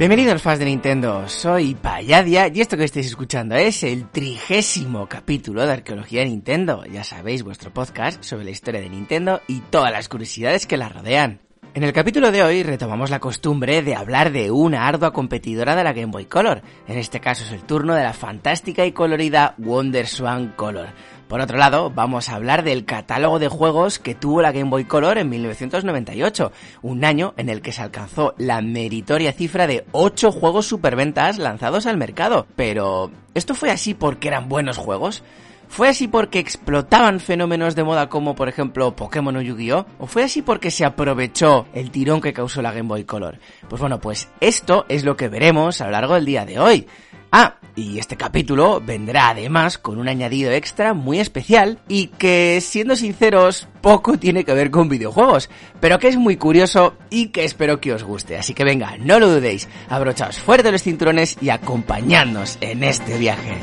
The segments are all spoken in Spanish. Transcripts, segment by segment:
Bienvenidos fans de Nintendo, soy Payadia y esto que estáis escuchando es el trigésimo capítulo de Arqueología de Nintendo, ya sabéis, vuestro podcast sobre la historia de Nintendo y todas las curiosidades que la rodean. En el capítulo de hoy retomamos la costumbre de hablar de una ardua competidora de la Game Boy Color, en este caso es el turno de la fantástica y colorida Wonder Swan Color. Por otro lado, vamos a hablar del catálogo de juegos que tuvo la Game Boy Color en 1998, un año en el que se alcanzó la meritoria cifra de 8 juegos superventas lanzados al mercado. Pero, ¿esto fue así porque eran buenos juegos? ¿Fue así porque explotaban fenómenos de moda como por ejemplo Pokémon o Yu-Gi-Oh? ¿O fue así porque se aprovechó el tirón que causó la Game Boy Color? Pues bueno, pues esto es lo que veremos a lo largo del día de hoy. Ah, y este capítulo vendrá además con un añadido extra muy especial y que, siendo sinceros, poco tiene que ver con videojuegos, pero que es muy curioso y que espero que os guste. Así que venga, no lo dudéis, abrochaos fuerte los cinturones y acompañadnos en este viaje.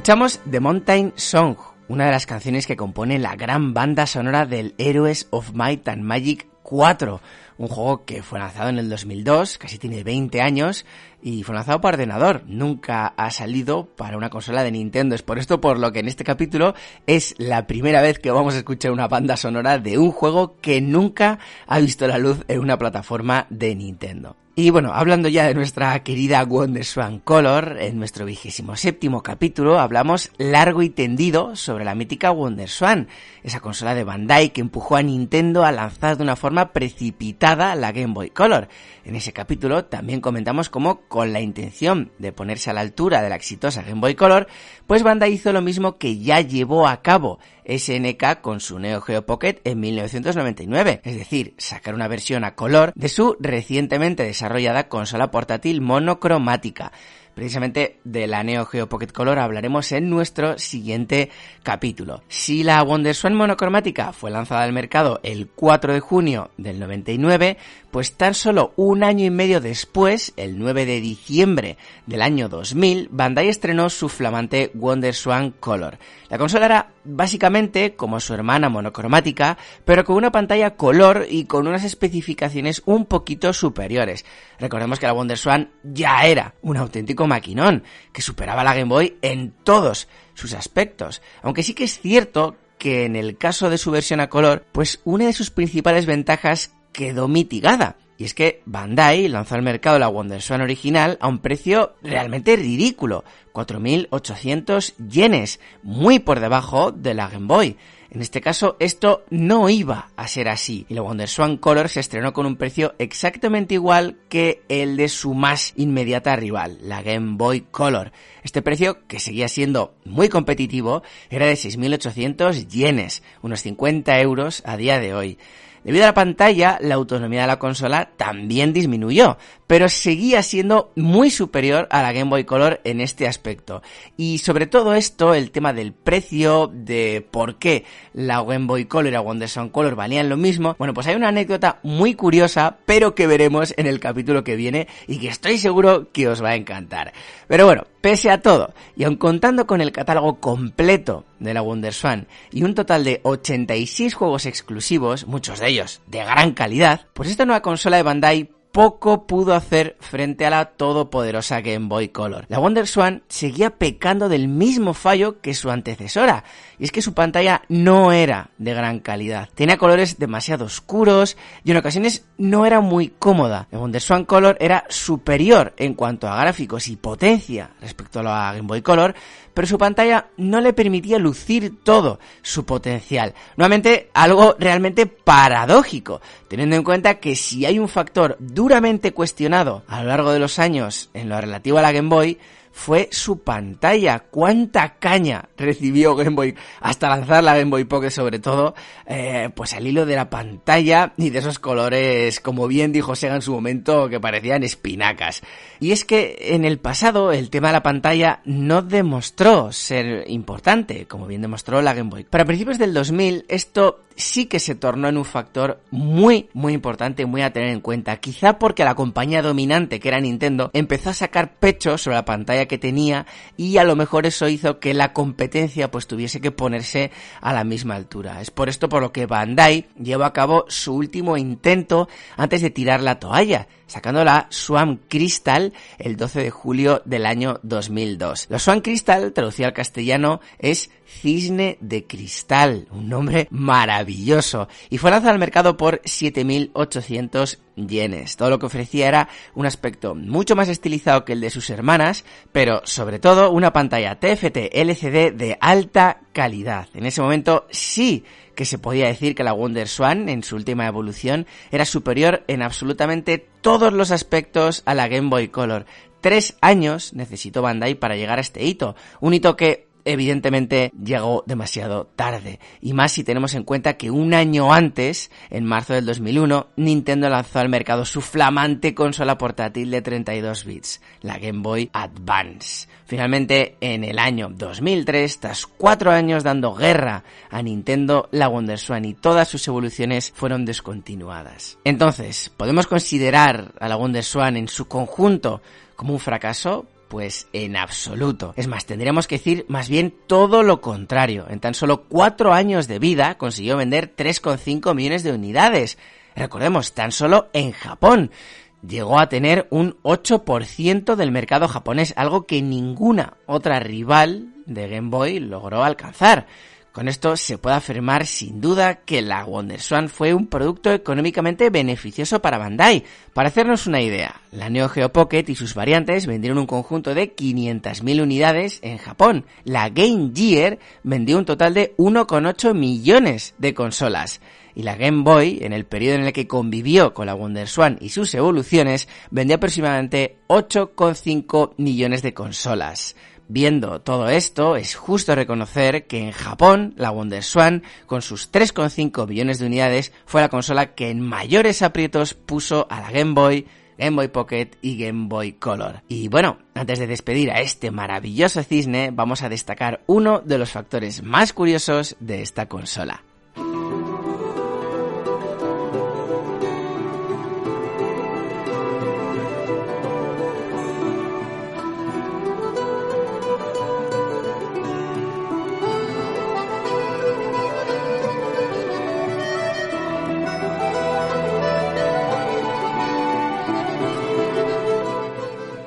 Escuchamos The Mountain Song, una de las canciones que compone la gran banda sonora del Heroes of Might and Magic 4, un juego que fue lanzado en el 2002, casi tiene 20 años, y fue lanzado para ordenador. Nunca ha salido para una consola de Nintendo. Es por esto por lo que en este capítulo es la primera vez que vamos a escuchar una banda sonora de un juego que nunca ha visto la luz en una plataforma de Nintendo. Y bueno, hablando ya de nuestra querida Wonderswan Color, en nuestro vigésimo séptimo capítulo hablamos largo y tendido sobre la mítica Wonderswan, esa consola de Bandai que empujó a Nintendo a lanzar de una forma precipitada la Game Boy Color. En ese capítulo también comentamos cómo, con la intención de ponerse a la altura de la exitosa Game Boy Color, pues Bandai hizo lo mismo que ya llevó a cabo SNK con su Neo Geo Pocket en 1999, es decir, sacar una versión a color de su recientemente desarrollada consola portátil monocromática. Precisamente de la Neo Geo Pocket Color hablaremos en nuestro siguiente capítulo. Si la WonderSwan monocromática fue lanzada al mercado el 4 de junio del 99, pues tan solo un año y medio después, el 9 de diciembre del año 2000, Bandai estrenó su flamante WonderSwan Color. La consola era básicamente como su hermana monocromática, pero con una pantalla color y con unas especificaciones un poquito superiores. Recordemos que la WonderSwan ya era un auténtico maquinón, que superaba la Game Boy en todos sus aspectos. Aunque sí que es cierto que en el caso de su versión a color, pues una de sus principales ventajas quedó mitigada. Y es que Bandai lanzó al mercado la WonderSwan original a un precio realmente ridículo, 4.800 yenes, muy por debajo de la Game Boy. En este caso, esto no iba a ser así, y la WonderSwan Color se estrenó con un precio exactamente igual que el de su más inmediata rival, la Game Boy Color. Este precio, que seguía siendo muy competitivo, era de 6.800 yenes, unos 50 euros a día de hoy. Debido a la pantalla, la autonomía de la consola también disminuyó, pero seguía siendo muy superior a la Game Boy Color en este aspecto. Y sobre todo esto, el tema del precio, de por qué la Game Boy Color y la WonderSwan Color valían lo mismo, bueno, pues hay una anécdota muy curiosa, pero que veremos en el capítulo que viene y que estoy seguro que os va a encantar. Pero bueno, pese a todo, y aun contando con el catálogo completo de la WonderSwan y un total de 86 juegos exclusivos, muchos de ellos de gran calidad, pues esta nueva consola de Bandai poco pudo hacer frente a la todopoderosa Game Boy Color. La WonderSwan seguía pecando del mismo fallo que su antecesora, y es que su pantalla no era de gran calidad. Tenía colores demasiado oscuros y en ocasiones no era muy cómoda. La WonderSwan Color era superior en cuanto a gráficos y potencia respecto a la Game Boy Color, pero su pantalla no le permitía lucir todo su potencial. Nuevamente, algo realmente paradójico, teniendo en cuenta que si hay un factor duramente cuestionado a lo largo de los años en lo relativo a la Game Boy, fue su pantalla. ¿Cuánta caña recibió Game Boy hasta lanzar la Game Boy Pocket sobre todo? Eh, pues al hilo de la pantalla y de esos colores, como bien dijo Sega en su momento, que parecían espinacas. Y es que en el pasado el tema de la pantalla no demostró ser importante, como bien demostró la Game Boy. Para principios del 2000 esto sí que se tornó en un factor muy, muy importante, muy a tener en cuenta. Quizá porque la compañía dominante, que era Nintendo, empezó a sacar pecho sobre la pantalla que tenía y a lo mejor eso hizo que la competencia pues tuviese que ponerse a la misma altura. Es por esto por lo que Bandai llevó a cabo su último intento antes de tirar la toalla sacando la Swan Crystal el 12 de julio del año 2002. La Swan Crystal, traducida al castellano, es cisne de cristal, un nombre maravilloso, y fue lanzado al mercado por 7.800 yenes. Todo lo que ofrecía era un aspecto mucho más estilizado que el de sus hermanas, pero sobre todo una pantalla TFT LCD de alta calidad. En ese momento sí que se podía decir que la Wonder Swan en su última evolución era superior en absolutamente todos los aspectos a la Game Boy Color. Tres años necesitó Bandai para llegar a este hito, un hito que evidentemente llegó demasiado tarde. Y más si tenemos en cuenta que un año antes, en marzo del 2001, Nintendo lanzó al mercado su flamante consola portátil de 32 bits, la Game Boy Advance. Finalmente, en el año 2003, tras cuatro años dando guerra a Nintendo, la WonderSwan y todas sus evoluciones fueron descontinuadas. Entonces, ¿podemos considerar a la WonderSwan en su conjunto como un fracaso? Pues en absoluto. Es más, tendríamos que decir más bien todo lo contrario. En tan solo cuatro años de vida consiguió vender 3,5 millones de unidades. Recordemos, tan solo en Japón. Llegó a tener un 8% del mercado japonés, algo que ninguna otra rival de Game Boy logró alcanzar. Con esto se puede afirmar sin duda que la WonderSwan fue un producto económicamente beneficioso para Bandai. Para hacernos una idea, la Neo Geo Pocket y sus variantes vendieron un conjunto de 500.000 unidades en Japón. La Game Gear vendió un total de 1,8 millones de consolas. Y la Game Boy, en el periodo en el que convivió con la WonderSwan y sus evoluciones, vendió aproximadamente 8,5 millones de consolas. Viendo todo esto, es justo reconocer que en Japón, la WonderSwan, con sus 3,5 millones de unidades, fue la consola que en mayores aprietos puso a la Game Boy, Game Boy Pocket y Game Boy Color. Y bueno, antes de despedir a este maravilloso cisne, vamos a destacar uno de los factores más curiosos de esta consola.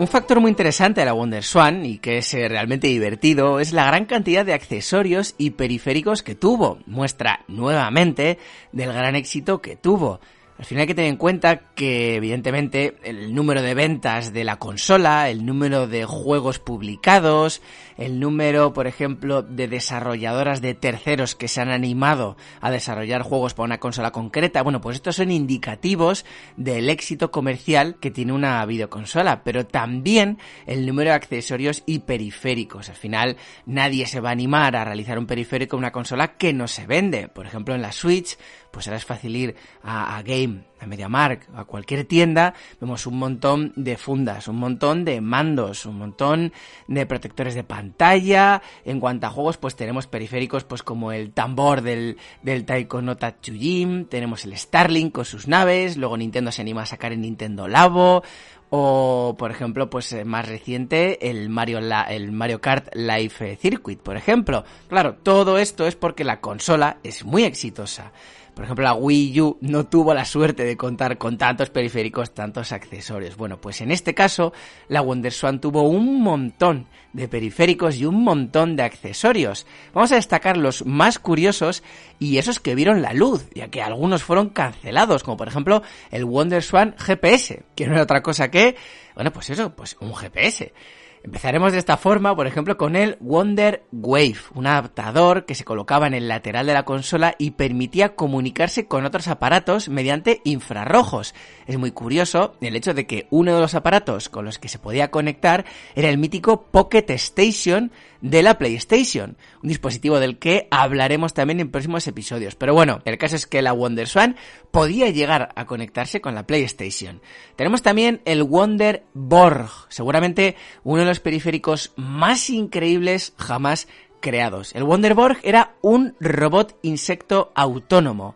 Un factor muy interesante de la WonderSwan y que es eh, realmente divertido es la gran cantidad de accesorios y periféricos que tuvo. Muestra nuevamente del gran éxito que tuvo. Al final hay que tener en cuenta que, evidentemente, el número de ventas de la consola, el número de juegos publicados, el número, por ejemplo, de desarrolladoras de terceros que se han animado a desarrollar juegos para una consola concreta, bueno, pues estos son indicativos del éxito comercial que tiene una videoconsola, pero también el número de accesorios y periféricos. Al final, nadie se va a animar a realizar un periférico en una consola que no se vende. Por ejemplo, en la Switch, pues ahora es fácil ir a, a Game, a MediaMark, a cualquier tienda, vemos un montón de fundas, un montón de mandos, un montón de protectores de pantalla. En cuanto a juegos, pues tenemos periféricos pues como el tambor del, del Taiko no Tatsujin, tenemos el Starlink con sus naves, luego Nintendo se anima a sacar el Nintendo Labo, o, por ejemplo, pues eh, más reciente, el Mario, el Mario Kart Live Circuit, por ejemplo. Claro, todo esto es porque la consola es muy exitosa. Por ejemplo, la Wii U no tuvo la suerte de contar con tantos periféricos, tantos accesorios. Bueno, pues en este caso, la WonderSwan tuvo un montón de periféricos y un montón de accesorios. Vamos a destacar los más curiosos y esos que vieron la luz, ya que algunos fueron cancelados, como por ejemplo el WonderSwan GPS, que no era otra cosa que, bueno, pues eso, pues un GPS. Empezaremos de esta forma, por ejemplo, con el Wonder Wave, un adaptador que se colocaba en el lateral de la consola y permitía comunicarse con otros aparatos mediante infrarrojos. Es muy curioso el hecho de que uno de los aparatos con los que se podía conectar era el mítico Pocket Station de la PlayStation, un dispositivo del que hablaremos también en próximos episodios. Pero bueno, el caso es que la Wonder Swan podía llegar a conectarse con la PlayStation. Tenemos también el Wonder Borg, seguramente uno de los periféricos más increíbles jamás creados. El Wonder Borg era un robot insecto autónomo,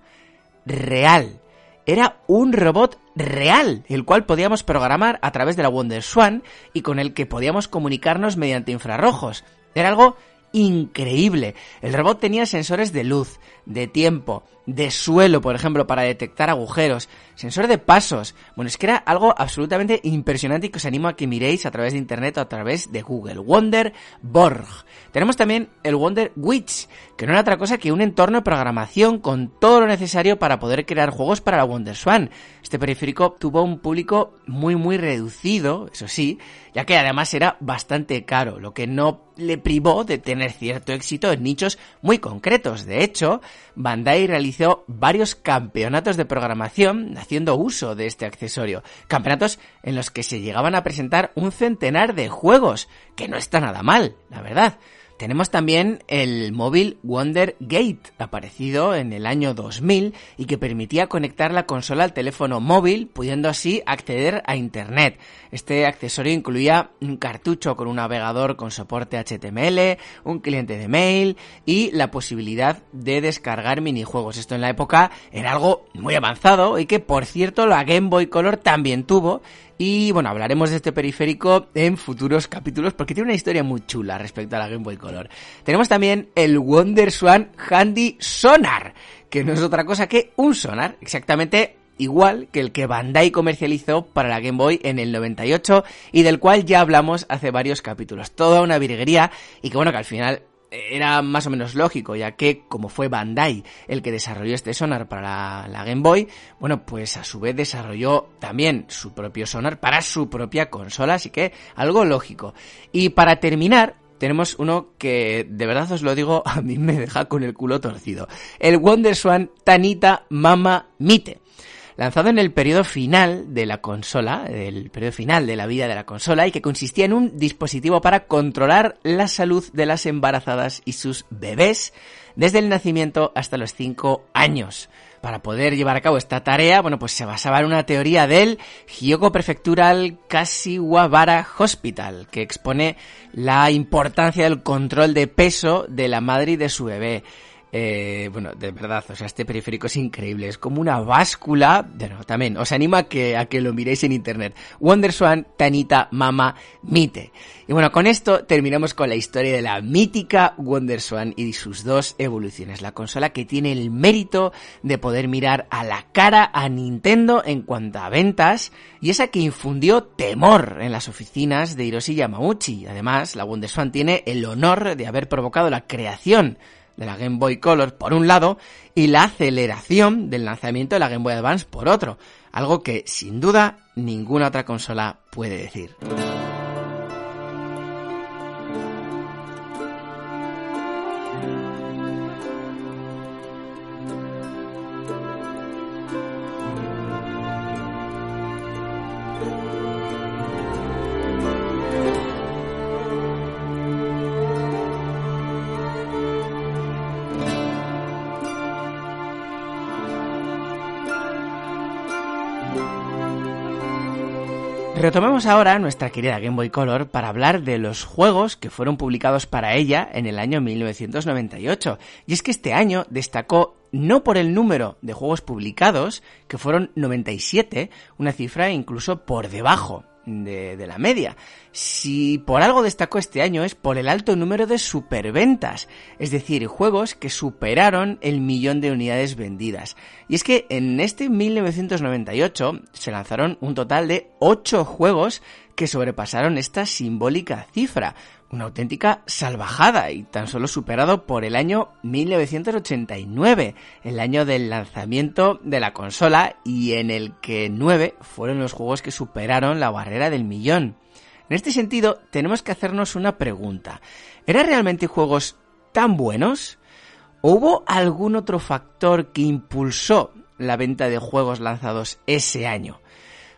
real. Era un robot real, el cual podíamos programar a través de la Wonder Swan y con el que podíamos comunicarnos mediante infrarrojos. Era algo increíble. El robot tenía sensores de luz, de tiempo, de suelo, por ejemplo, para detectar agujeros, sensor de pasos. Bueno, es que era algo absolutamente impresionante y que os animo a que miréis a través de internet o a través de Google. Wonder Borg. Tenemos también el Wonder Witch, que no era otra cosa que un entorno de programación con todo lo necesario para poder crear juegos para la Wonder Swan. Este periférico tuvo un público muy muy reducido, eso sí, ya que además era bastante caro, lo que no le privó de tener cierto éxito en nichos muy concretos. De hecho, Bandai realizó varios campeonatos de programación haciendo uso de este accesorio. Campeonatos en los que se llegaban a presentar un centenar de juegos, que no está nada mal, la verdad. Tenemos también el móvil Wonder Gate, aparecido en el año 2000 y que permitía conectar la consola al teléfono móvil, pudiendo así acceder a Internet. Este accesorio incluía un cartucho con un navegador con soporte HTML, un cliente de mail y la posibilidad de descargar minijuegos. Esto en la época era algo muy avanzado y que, por cierto, la Game Boy Color también tuvo y bueno, hablaremos de este periférico en futuros capítulos porque tiene una historia muy chula respecto a la Game Boy Color. Tenemos también el Wonder Swan Handy Sonar, que no es otra cosa que un sonar, exactamente igual que el que Bandai comercializó para la Game Boy en el 98 y del cual ya hablamos hace varios capítulos. Toda una virguería y que bueno, que al final era más o menos lógico, ya que como fue Bandai el que desarrolló este sonar para la, Game Boy, bueno, pues a su vez desarrolló también su propio sonar para su propia consola, así que algo lógico. Y para terminar, tenemos uno que, de verdad os lo digo, a mí me deja con el culo torcido. El Wonder Swan Tanita Mama Mite lanzado en el periodo final de la consola, el periodo final de la vida de la consola, y que consistía en un dispositivo para controlar la salud de las embarazadas y sus bebés desde el nacimiento hasta los 5 años. Para poder llevar a cabo esta tarea, bueno, pues se basaba en una teoría del Hyoko Prefectural Kashiwabara Hospital, que expone la importancia del control de peso de la madre y de su bebé. Eh, bueno, de verdad, o sea, este periférico es increíble, es como una báscula, bueno, también os animo a que, a que lo miréis en internet. WonderSwan, Tanita, Mama, Mite. Y bueno, con esto terminamos con la historia de la mítica WonderSwan y sus dos evoluciones. La consola que tiene el mérito de poder mirar a la cara a Nintendo en cuanto a ventas y esa que infundió temor en las oficinas de Hiroshi Yamauchi. Además, la WonderSwan tiene el honor de haber provocado la creación de la Game Boy Color por un lado y la aceleración del lanzamiento de la Game Boy Advance por otro, algo que sin duda ninguna otra consola puede decir. Retomemos ahora nuestra querida Game Boy Color para hablar de los juegos que fueron publicados para ella en el año 1998. Y es que este año destacó no por el número de juegos publicados, que fueron 97, una cifra incluso por debajo de, la media. Si por algo destacó este año es por el alto número de superventas, es decir, juegos que superaron el millón de unidades vendidas. Y es que en este 1998 se lanzaron un total de 8 juegos que sobrepasaron esta simbólica cifra, una auténtica salvajada y tan solo superado por el año 1989, el año del lanzamiento de la consola y en el que nueve fueron los juegos que superaron la barrera del millón. En este sentido, tenemos que hacernos una pregunta. ¿Eran realmente juegos tan buenos? ¿O hubo algún otro factor que impulsó la venta de juegos lanzados ese año?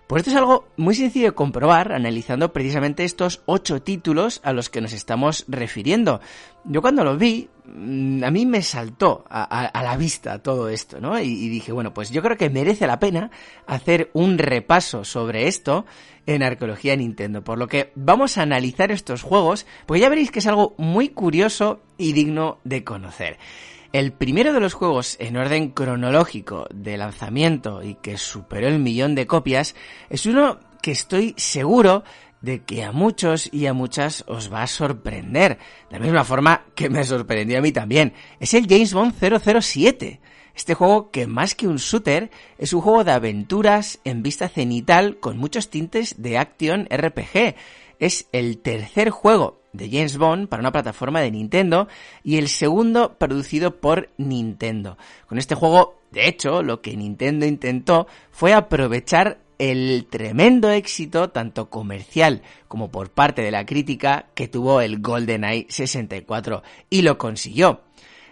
Pues esto es algo muy sencillo de comprobar analizando precisamente estos ocho títulos a los que nos estamos refiriendo. Yo cuando lo vi, mm, a mí me saltó a, la vista todo esto, ¿no? Y, y, dije, bueno, pues yo creo que merece la pena hacer un repaso sobre esto en Arqueología Nintendo, por lo que vamos a analizar estos juegos, porque ya veréis que es algo muy curioso y digno de conocer. El primero de los juegos en orden cronológico de lanzamiento y que superó el millón de copias es uno que estoy seguro de que a muchos y a muchas os va a sorprender, de la misma forma que me sorprendió a mí también. Es el James Bond 007. Este juego que más que un shooter es un juego de aventuras en vista cenital con muchos tintes de action RPG. Es el tercer juego de James Bond para una plataforma de Nintendo y el segundo producido por Nintendo. Con este juego, de hecho, lo que Nintendo intentó fue aprovechar el tremendo éxito tanto comercial como por parte de la crítica que tuvo el GoldenEye 64 y lo consiguió.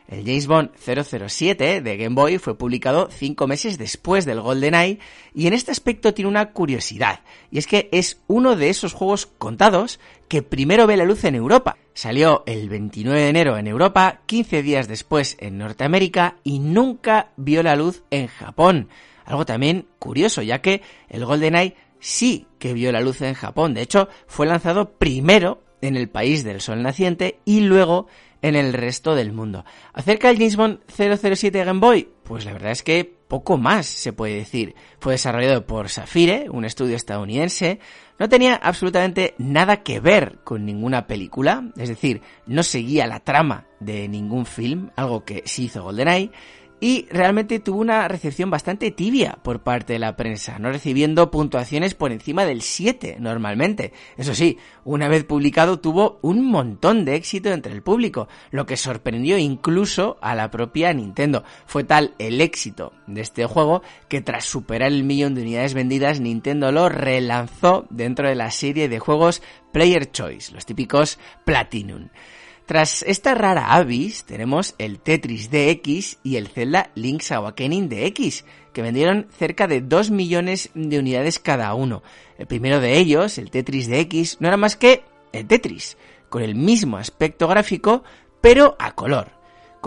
El James Bond 007 de Game Boy fue publicado cinco meses después del GoldenEye y en este aspecto tiene una curiosidad, y es que es uno de esos juegos contados que primero ve la luz en Europa. Salió el 29 de enero en Europa, 15 días después en Norteamérica y nunca vio la luz en Japón. Algo también curioso, ya que el GoldenEye sí que vio la luz en Japón. De hecho, fue lanzado primero en el país del sol naciente y luego en el resto del mundo. Acerca del James Bond 007 Game Boy, pues la verdad es que poco más se puede decir. Fue desarrollado por Safire, un estudio estadounidense. No tenía absolutamente nada que ver con ninguna película, es decir, no seguía la trama de ningún film, algo que sí hizo GoldenEye y realmente tuvo una recepción bastante tibia por parte de la prensa, no recibiendo puntuaciones por encima del 7 normalmente. Eso sí, una vez publicado tuvo un montón de éxito entre el público, lo que sorprendió incluso a la propia Nintendo. Fue tal el éxito de este juego que tras superar el millón de unidades vendidas, Nintendo lo relanzó dentro de la serie de juegos Player Choice, los típicos Platinum. Tras esta rara avis, tenemos el Tetris DX y el Zelda Link's Awakening DX, que vendieron cerca de 2 millones de unidades cada uno. El primero de ellos, el Tetris DX, no era más que el Tetris, con el mismo aspecto gráfico, pero a color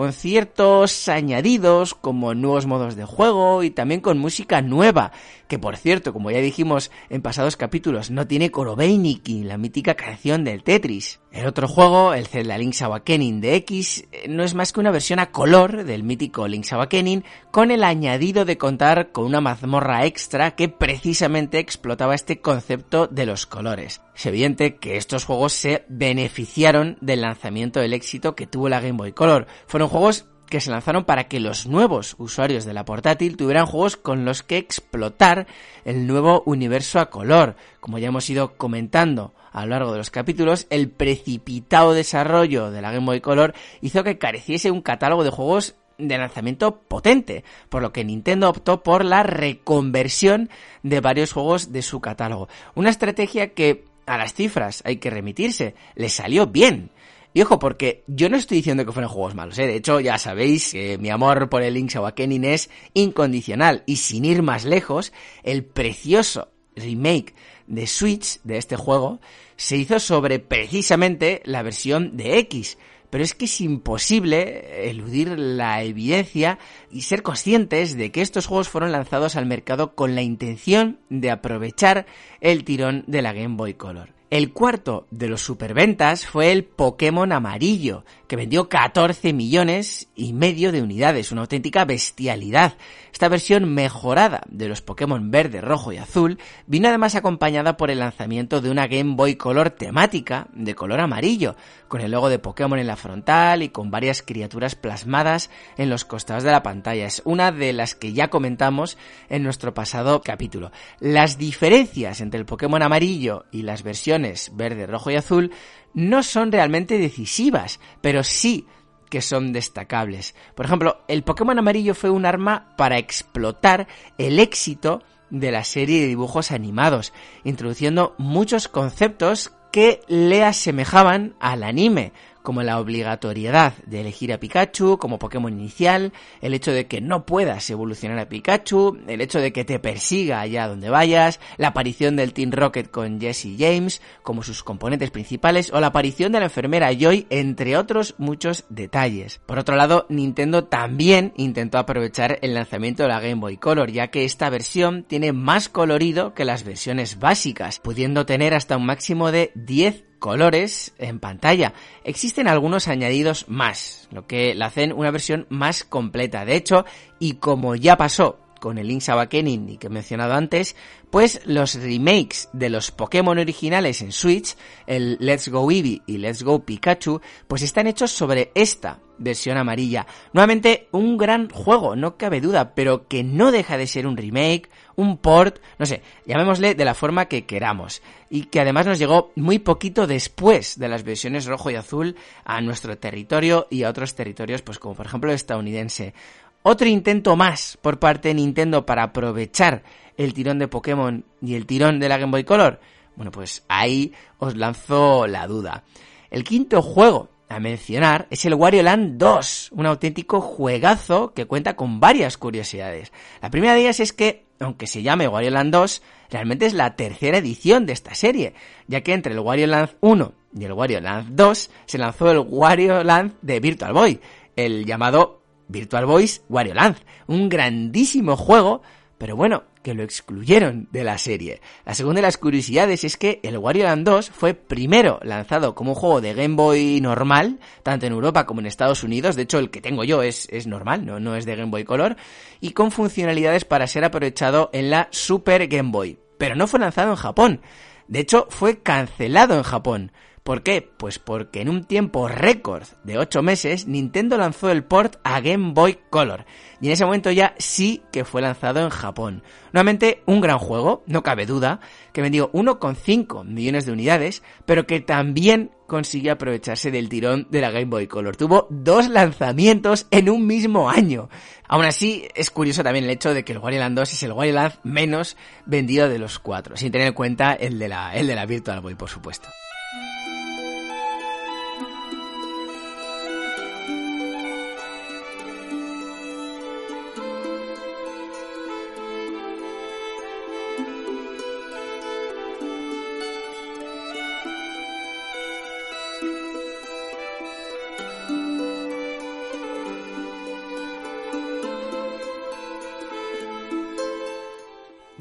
con ciertos añadidos como nuevos modos de juego y también con música nueva, que por cierto, como ya dijimos en pasados capítulos, no tiene Korobeiniki, la mítica canción del Tetris. El otro juego, el Zelda Link's Awakening de X, eh, no es más que una versión a color del mítico Link's Awakening, con el añadido de contar con una mazmorra extra que precisamente explotaba este concepto de los colores. Es evidente que estos juegos se beneficiaron del lanzamiento del éxito que tuvo la Game Boy Color. Fueron juegos que se lanzaron para que los nuevos usuarios de la portátil tuvieran juegos con los que explotar el nuevo universo a color. Como ya hemos ido comentando a lo largo de los capítulos, el precipitado desarrollo de la Game Boy Color hizo que careciese un catálogo de juegos de lanzamiento potente, por lo que Nintendo optó por la reconversión de varios juegos de su catálogo. Una estrategia que a las cifras hay que remitirse, le salió bien. Y ojo, porque yo no estoy diciendo que fueran juegos malos, ¿eh? De hecho, ya sabéis que mi amor por el Link's Awakening es incondicional. Y sin ir más lejos, el precioso remake de Switch de este juego se hizo sobre precisamente la versión de X. Pero es que es imposible eludir la evidencia y ser conscientes de que estos juegos fueron lanzados al mercado con la intención de aprovechar el tirón de la Game Boy Color. El cuarto de los superventas fue el Pokémon amarillo, que vendió 14 millones y medio de unidades, una auténtica bestialidad. Esta versión mejorada de los Pokémon verde, rojo y azul vino además acompañada por el lanzamiento de una Game Boy Color temática de color amarillo, con el logo de Pokémon en la frontal y con varias criaturas plasmadas en los costados de la pantalla. Es una de las que ya comentamos en nuestro pasado capítulo. Las diferencias entre el Pokémon amarillo y las versiones verde, rojo y azul no son realmente decisivas, pero sí que son destacables. Por ejemplo, el Pokémon amarillo fue un arma para explotar el éxito de la serie de dibujos animados, introduciendo muchos conceptos que le asemejaban al anime, como la obligatoriedad de elegir a Pikachu como Pokémon inicial, el hecho de que no puedas evolucionar a Pikachu, el hecho de que te persiga allá donde vayas, la aparición del Team Rocket con Jesse James como sus componentes principales o la aparición de la enfermera Joy, entre otros muchos detalles. Por otro lado, Nintendo también intentó aprovechar el lanzamiento de la Game Boy Color, ya que esta versión tiene más colorido que las versiones básicas, pudiendo tener hasta un máximo de 10 colores en pantalla. Existen algunos añadidos más, lo que la hacen una versión más completa. De hecho, y como ya pasó con el Link's Awakening y que he mencionado antes, pues los remakes de los Pokémon originales en Switch, el Let's Go Eevee y Let's Go Pikachu, pues están hechos sobre esta versión amarilla. Nuevamente, un gran juego, no cabe duda, pero que no deja de ser un remake, un port, no sé, llamémosle de la forma que queramos. Y que además nos llegó muy poquito después de las versiones rojo y azul a nuestro territorio y a otros territorios, pues como por ejemplo estadounidense. Otro intento más por parte de Nintendo para aprovechar el tirón de Pokémon y el tirón de la Game Boy Color. Bueno, pues ahí os lanzo la duda. El quinto juego a mencionar es el Wario Land 2, un auténtico juegazo que cuenta con varias curiosidades. La primera de ellas es que, aunque se llame Wario Land 2, realmente es la tercera edición de esta serie, ya que entre el Wario Land 1 y el Wario Land 2 se lanzó el Wario Land de Virtual Boy, el llamado Virtual Boys Wario Land, un grandísimo juego, pero bueno, que lo excluyeron de la serie. La segunda de las curiosidades es que el Wario Land 2 fue primero lanzado como un juego de Game Boy normal, tanto en Europa como en Estados Unidos, de hecho el que tengo yo es, es normal, no, no es de Game Boy Color, y con funcionalidades para ser aprovechado en la Super Game Boy. Pero no fue lanzado en Japón. De hecho, fue cancelado en Japón. ¿Por qué? Pues porque en un tiempo récord de 8 meses Nintendo lanzó el port a Game Boy Color y en ese momento ya sí que fue lanzado en Japón. Nuevamente un gran juego, no cabe duda, que vendió 1,5 millones de unidades, pero que también consiguió aprovecharse del tirón de la Game Boy Color. Tuvo dos lanzamientos en un mismo año. Aún así, es curioso también el hecho de que el Wario Land 2 es el Wario menos vendido de los cuatro, sin tener en cuenta el de la, el de la Virtual Boy, por supuesto.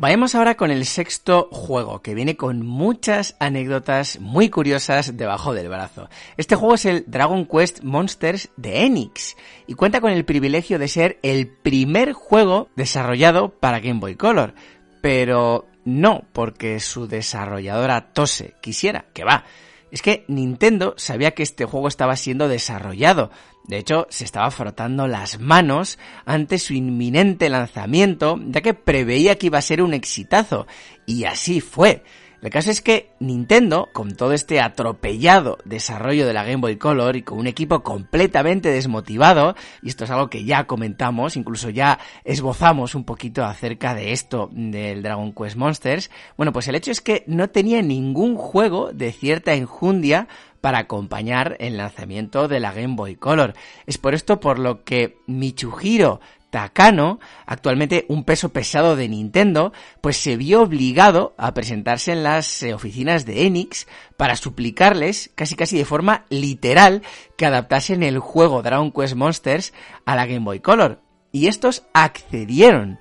Vayamos ahora con el sexto juego, que viene con muchas anécdotas muy curiosas debajo del brazo. Este juego es el Dragon Quest Monsters de Enix y cuenta con el privilegio de ser el primer juego desarrollado para Game Boy Color. Pero no porque su desarrolladora Tose quisiera, que va. Es que Nintendo sabía que este juego estaba siendo desarrollado. De hecho, se estaba frotando las manos ante su inminente lanzamiento, ya que preveía que iba a ser un exitazo. Y así fue. El caso es que Nintendo, con todo este atropellado desarrollo de la Game Boy Color y con un equipo completamente desmotivado, y esto es algo que ya comentamos, incluso ya esbozamos un poquito acerca de esto del Dragon Quest Monsters, bueno, pues el hecho es que no tenía ningún juego de cierta enjundia para acompañar el lanzamiento de la Game Boy Color. Es por esto por lo que Michuhiro Takano, actualmente un peso pesado de Nintendo, pues se vio obligado a presentarse en las eh, oficinas de Enix para suplicarles, casi casi de forma literal, que adaptasen el juego Dragon Quest Monsters a la Game Boy Color. Y estos accedieron.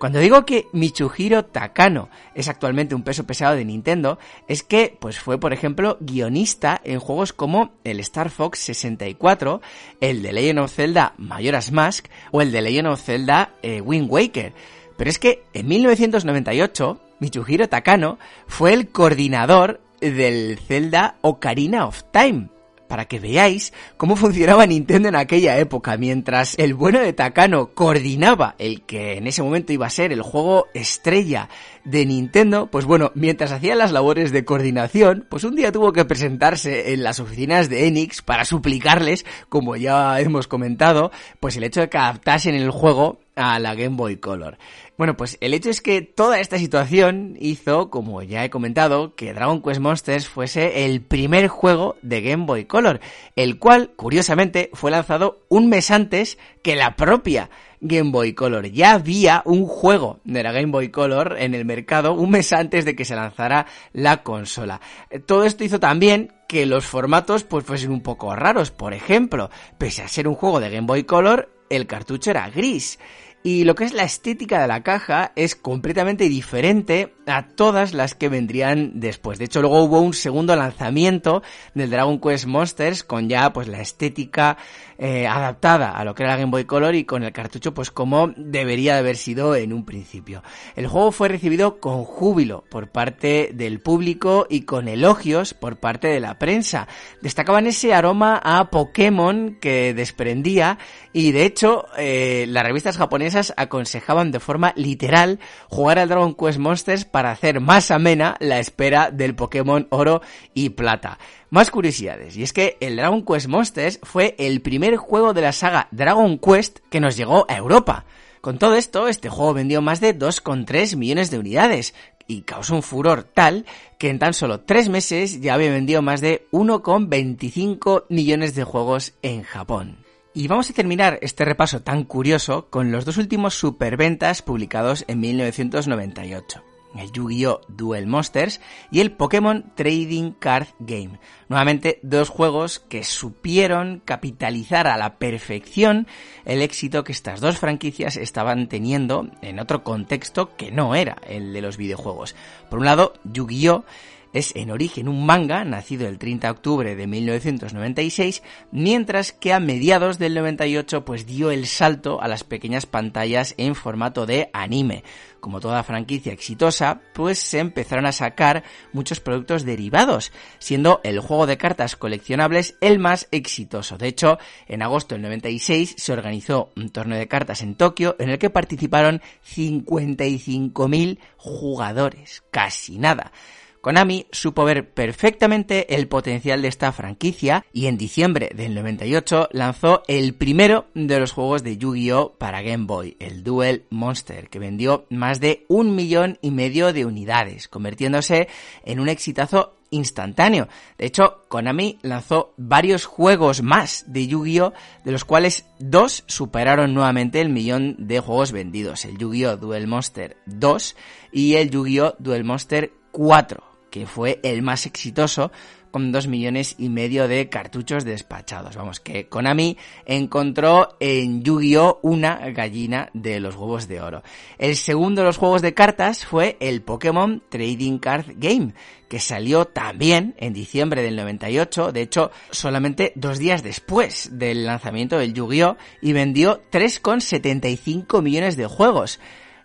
Cuando digo que Michuhiro Takano es actualmente un peso pesado de Nintendo, es que pues fue, por ejemplo, guionista en juegos como el Star Fox 64, el de Legend of Zelda Majora's Mask o el de Legend of Zelda eh, Wind Waker. Pero es que en 1998, Michuhiro Takano fue el coordinador del Zelda Ocarina of Time, para que veáis cómo funcionaba Nintendo en aquella época, mientras el bueno de Takano coordinaba el que en ese momento iba a ser el juego estrella de Nintendo, pues bueno, mientras hacía las labores de coordinación, pues un día tuvo que presentarse en las oficinas de Enix para suplicarles, como ya hemos comentado, pues el hecho de que adaptasen el juego a la Game Boy Color. Bueno, pues el hecho es que toda esta situación hizo, como ya he comentado, que Dragon Quest Monsters fuese el primer juego de Game Boy Color, el cual, curiosamente, fue lanzado un mes antes que la propia Game Boy Color. Ya había un juego de la Game Boy Color en el mercado un mes antes de que se lanzara la consola. Todo esto hizo también que los formatos pues fuesen un poco raros. Por ejemplo, pese a ser un juego de Game Boy Color, el cartucho era gris. Y lo que es la estética de la caja es completamente diferente a todas las que vendrían después. De hecho, luego hubo un segundo lanzamiento del Dragon Quest Monsters con ya pues la estética eh, adaptada a lo que era la Game Boy Color y con el cartucho pues como debería de haber sido en un principio. El juego fue recibido con júbilo por parte del público y con elogios por parte de la prensa. Destacaban ese aroma a Pokémon que desprendía y de hecho eh, las revistas japonesas aconsejaban de forma literal jugar al Dragon Quest Monsters para hacer más amena la espera del Pokémon Oro y Plata. Más curiosidades, y es que el Dragon Quest Monsters fue el primer juego de la saga Dragon Quest que nos llegó a Europa. Con todo esto, este juego vendió más de 2,3 millones de unidades y causó un furor tal que en tan solo 3 meses ya había vendido más de 1,25 millones de juegos en Japón. Y vamos a terminar este repaso tan curioso con los dos últimos superventas publicados en 1998 el Yu-Gi-Oh! Duel Monsters y el Pokémon Trading Card Game. Nuevamente dos juegos que supieron capitalizar a la perfección el éxito que estas dos franquicias estaban teniendo en otro contexto que no era el de los videojuegos. Por un lado, Yu-Gi-Oh! Es en origen un manga nacido el 30 de octubre de 1996, mientras que a mediados del 98 pues dio el salto a las pequeñas pantallas en formato de anime. Como toda franquicia exitosa, pues se empezaron a sacar muchos productos derivados, siendo el juego de cartas coleccionables el más exitoso. De hecho, en agosto del 96 se organizó un torneo de cartas en Tokio en el que participaron 55.000 jugadores, casi nada. Konami supo ver perfectamente el potencial de esta franquicia y en diciembre del 98 lanzó el primero de los juegos de Yu-Gi-Oh para Game Boy, el Duel Monster, que vendió más de un millón y medio de unidades, convirtiéndose en un exitazo instantáneo. De hecho, Konami lanzó varios juegos más de Yu-Gi-Oh, de los cuales dos superaron nuevamente el millón de juegos vendidos, el Yu-Gi-Oh Duel Monster 2 y el Yu-Gi-Oh Duel Monster 4 que fue el más exitoso con dos millones y medio de cartuchos despachados. Vamos, que Konami encontró en Yu-Gi-Oh una gallina de los huevos de oro. El segundo de los juegos de cartas fue el Pokémon Trading Card Game, que salió también en diciembre del 98, de hecho solamente dos días después del lanzamiento del Yu-Gi-Oh y vendió 3,75 millones de juegos.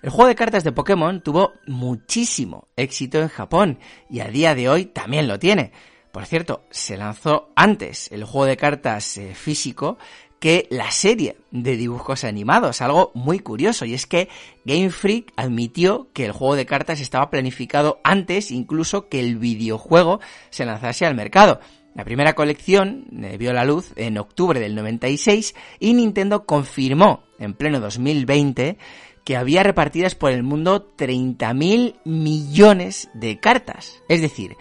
El juego de cartas de Pokémon tuvo muchísimo éxito en Japón y a día de hoy también lo tiene. Por cierto, se lanzó antes el juego de cartas eh, físico que la serie de dibujos animados, algo muy curioso, y es que Game Freak admitió que el juego de cartas estaba planificado antes incluso que el videojuego se lanzase al mercado. La primera colección eh, vio la luz en octubre del 96 y Nintendo confirmó en pleno 2020 que había repartidas por el mundo 30.000 millones de cartas. Es decir,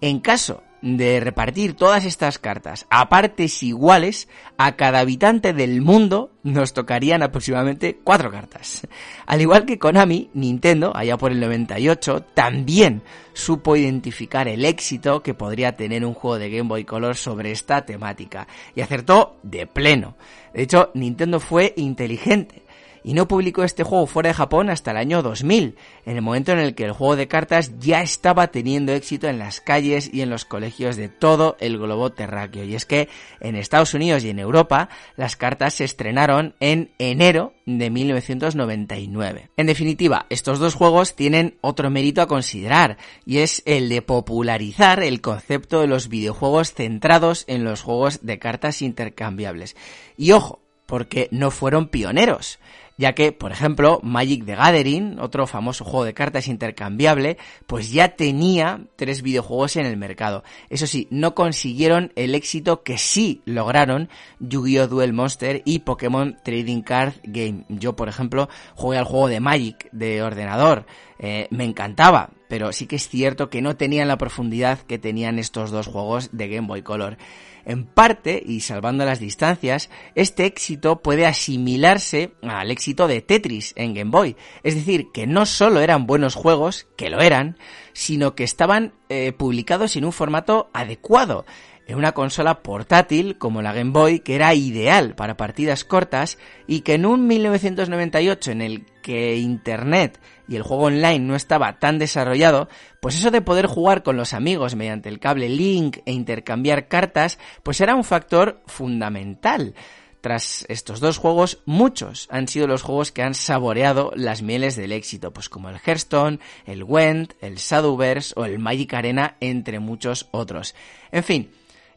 en caso de repartir todas estas cartas a partes iguales, a cada habitante del mundo nos tocarían aproximadamente cuatro cartas. Al igual que Konami, Nintendo, allá por el 98, también supo identificar el éxito que podría tener un juego de Game Boy Color sobre esta temática y acertó de pleno. De hecho, Nintendo fue inteligente y no publicó este juego fuera de Japón hasta el año 2000, en el momento en el que el juego de cartas ya estaba teniendo éxito en las calles y en los colegios de todo el globo terráqueo. Y es que en Estados Unidos y en Europa las cartas se estrenaron en enero de 1999. En definitiva, estos dos juegos tienen otro mérito a considerar y es el de popularizar el concepto de los videojuegos centrados en los juegos de cartas intercambiables. Y ojo, porque no fueron pioneros. Ya que, por ejemplo, Magic the Gathering, otro famoso juego de cartas intercambiable, pues ya tenía tres videojuegos en el mercado. Eso sí, no consiguieron el éxito que sí lograron Yu-Gi-Oh! Duel Monster y Pokémon Trading Card Game. Yo, por ejemplo, jugué al juego de Magic de ordenador. Eh, me encantaba, pero sí que es cierto que no tenían la profundidad que tenían estos dos juegos de Game Boy Color. En parte, y salvando las distancias, este éxito puede asimilarse al éxito de Tetris en Game Boy. Es decir, que no solo eran buenos juegos, que lo eran, sino que estaban eh, publicados en un formato adecuado en una consola portátil como la Game Boy que era ideal para partidas cortas y que en un 1998 en el que Internet y el juego online no estaba tan desarrollado, pues eso de poder jugar con los amigos mediante el cable Link e intercambiar cartas, pues era un factor fundamental. Tras estos dos juegos, muchos han sido los juegos que han saboreado las mieles del éxito, pues como el Hearthstone, el Went, el Shadowverse o el Magic Arena, entre muchos otros. En fin,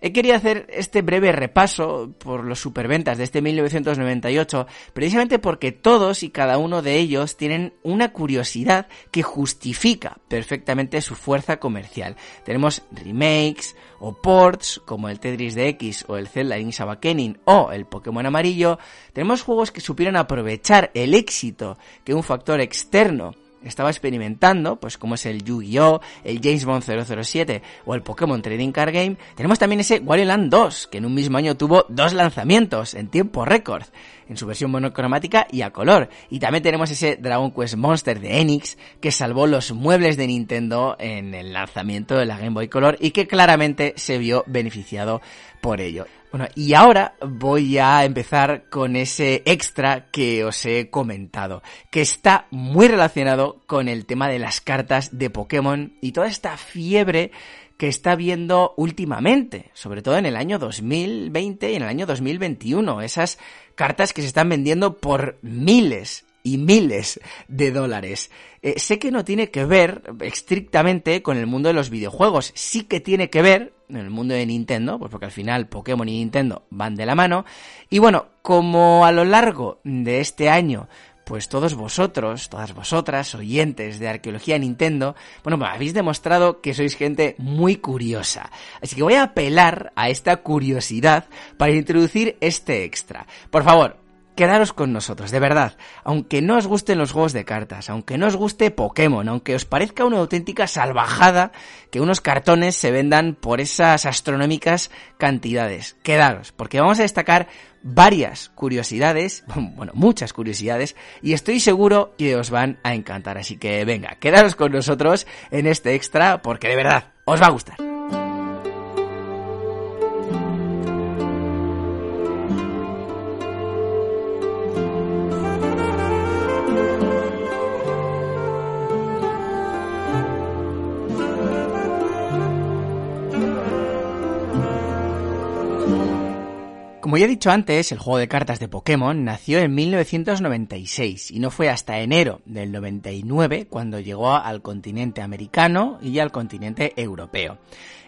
He querido hacer este breve repaso por los superventas de este 1998, precisamente porque todos y cada uno de ellos tienen una curiosidad que justifica perfectamente su fuerza comercial. Tenemos remakes o ports como el Tetris DX o el Zelda Link's Awakening o el Pokémon amarillo. Tenemos juegos que supieron aprovechar el éxito que un factor externo estaba experimentando, pues como es el Yu-Gi-Oh!, el James Bond 007 o el Pokémon Trading Card Game, tenemos también ese Wario Land 2, que en un mismo año tuvo dos lanzamientos en tiempo récord, en su versión monocromática y a color. Y también tenemos ese Dragon Quest Monster de Enix, que salvó los muebles de Nintendo en el lanzamiento de la Game Boy Color y que claramente se vio beneficiado por ello. Bueno, y ahora voy a empezar con ese extra que os he comentado, que está muy relacionado con el tema de las cartas de Pokémon y toda esta fiebre que está viendo últimamente, sobre todo en el año 2020 y en el año 2021, esas cartas que se están vendiendo por miles y miles de dólares. Eh, sé que no tiene que ver estrictamente con el mundo de los videojuegos, sí que tiene que ver en el mundo de Nintendo, pues porque al final Pokémon y Nintendo van de la mano. Y bueno, como a lo largo de este año pues todos vosotros, todas vosotras, oyentes de Arqueología Nintendo, bueno, me habéis demostrado que sois gente muy curiosa. Así que voy a apelar a esta curiosidad para introducir este extra. Por favor, quedaros con nosotros, de verdad. Aunque no os gusten los juegos de cartas, aunque no os guste Pokémon, aunque os parezca una auténtica salvajada que unos cartones se vendan por esas astronómicas cantidades, quedaros, porque vamos a destacar varias curiosidades, bueno, muchas curiosidades, y estoy seguro que os van a encantar. Así que venga, quedaros con nosotros en este extra, porque de verdad, os va a gustar. Como ya he dicho antes, el juego de cartas de Pokémon nació en 1996 y no fue hasta enero del 99 cuando llegó al continente americano y al continente europeo.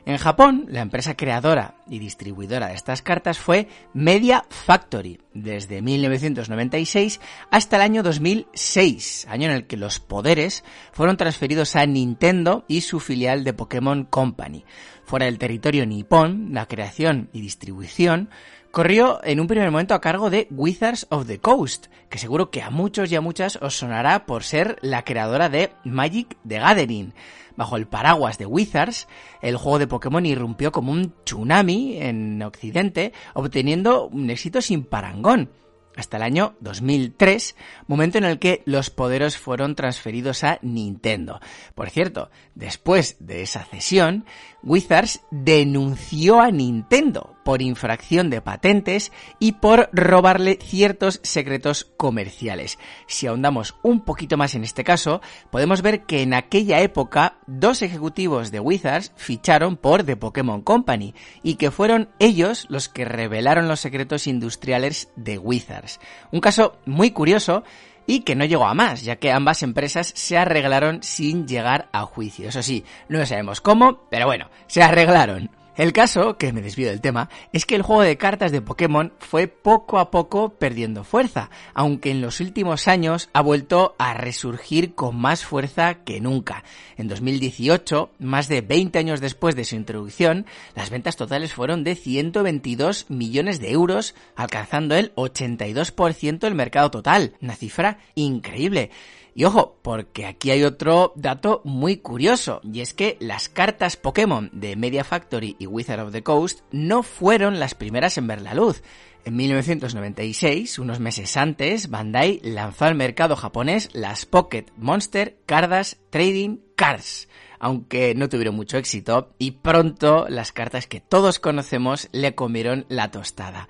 En Japón, la empresa creadora y distribuidora de estas cartas fue Media Factory, desde 1996 hasta el año 2006, año en el que los poderes fueron transferidos a Nintendo y su filial de Pokémon Company. Fuera del territorio nipón, la creación y distribución corrió en un primer momento a cargo de Wizards of the Coast, que seguro que a muchos y a muchas os sonará por ser la creadora de Magic the Gathering. Bajo el paraguas de Wizards, el juego de Pokémon irrumpió como un tsunami en Occidente, obteniendo un éxito sin parangón hasta el año 2003, momento en el que los poderes fueron transferidos a Nintendo. Por cierto, después de esa cesión, Wizards denunció a Nintendo por infracción de patentes y por robarle ciertos secretos comerciales. Si ahondamos un poquito más en este caso, podemos ver que en aquella época dos ejecutivos de Wizards ficharon por The Pokémon Company y que fueron ellos los que revelaron los secretos industriales de Wizards. Un caso muy curioso y que no llegó a más, ya que ambas empresas se arreglaron sin llegar a juicio. Eso sí, no sabemos cómo, pero bueno, se arreglaron. El caso, que me desvío del tema, es que el juego de cartas de Pokémon fue poco a poco perdiendo fuerza, aunque en los últimos años ha vuelto a resurgir con más fuerza que nunca. En 2018, más de 20 años después de su introducción, las ventas totales fueron de 122 millones de euros, alcanzando el 82% del mercado total, una cifra increíble. Y ojo, porque aquí hay otro dato muy curioso, y es que las cartas Pokémon de Media Factory y Wizard of the Coast no fueron las primeras en ver la luz. En 1996, unos meses antes, Bandai lanzó al mercado japonés las Pocket Monster Cardas Trading Cards aunque no tuvieron mucho éxito, y pronto las cartas que todos conocemos le comieron la tostada.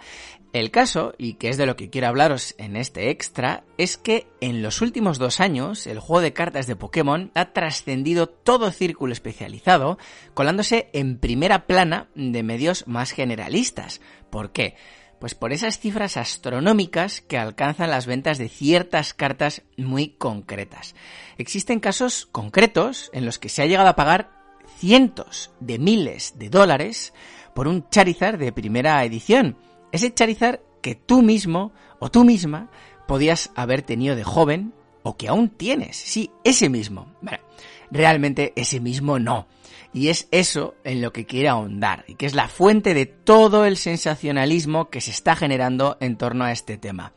El caso, y que es de lo que quiero hablaros en este extra, es que en los últimos dos años el juego de cartas de Pokémon ha trascendido todo círculo especializado, colándose en primera plana de medios más generalistas. ¿Por qué? Pues por esas cifras astronómicas que alcanzan las ventas de ciertas cartas muy concretas. Existen casos concretos en los que se ha llegado a pagar cientos de miles de dólares por un Charizard de primera edición. Ese Charizard que tú mismo o tú misma podías haber tenido de joven o que aún tienes. Sí, ese mismo. Realmente ese mismo no. Y es eso en lo que quiere ahondar, y que es la fuente de todo el sensacionalismo que se está generando en torno a este tema.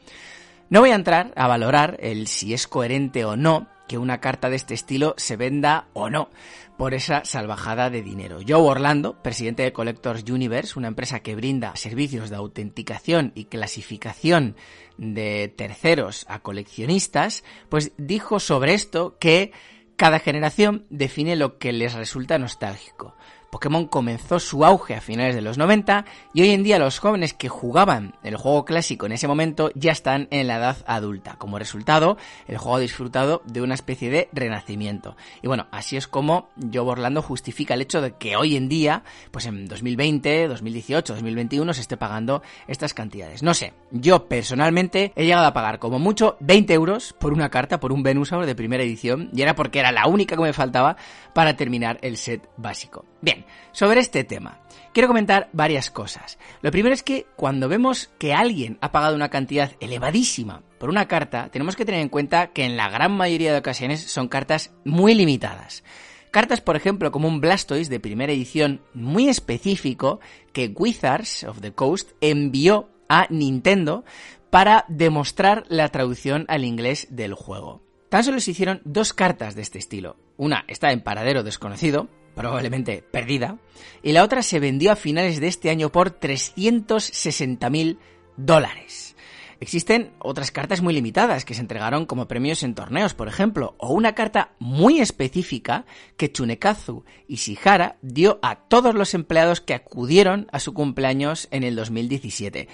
No voy a entrar a valorar el si es coherente o no que una carta de este estilo se venda o no por esa salvajada de dinero. Joe Orlando, presidente de Collectors Universe, una empresa que brinda servicios de autenticación y clasificación de terceros a coleccionistas, pues dijo sobre esto que cada generación define lo que les resulta nostálgico. Pokémon comenzó su auge a finales de los 90 y hoy en día los jóvenes que jugaban el juego clásico en ese momento ya están en la edad adulta. Como resultado, el juego ha disfrutado de una especie de renacimiento. Y bueno, así es como Joe Orlando justifica el hecho de que hoy en día, pues en 2020, 2018, 2021 se esté pagando estas cantidades. No sé, yo personalmente he llegado a pagar como mucho 20 euros por una carta, por un Venusaur de primera edición y era porque era la única que me faltaba para terminar el set básico. Bien, sobre este tema, quiero comentar varias cosas. Lo primero es que cuando vemos que alguien ha pagado una cantidad elevadísima por una carta, tenemos que tener en cuenta que en la gran mayoría de ocasiones son cartas muy limitadas. Cartas, por ejemplo, como un Blastoise de primera edición muy específico que Wizards of the Coast envió a Nintendo para demostrar la traducción al inglés del juego. Tan solo se hicieron dos cartas de este estilo. Una está en paradero desconocido, probablemente perdida, y la otra se vendió a finales de este año por 360.000 dólares. Existen otras cartas muy limitadas que se entregaron como premios en torneos, por ejemplo, o una carta muy específica que Chunekazu Ishihara dio a todos los empleados que acudieron a su cumpleaños en el 2017.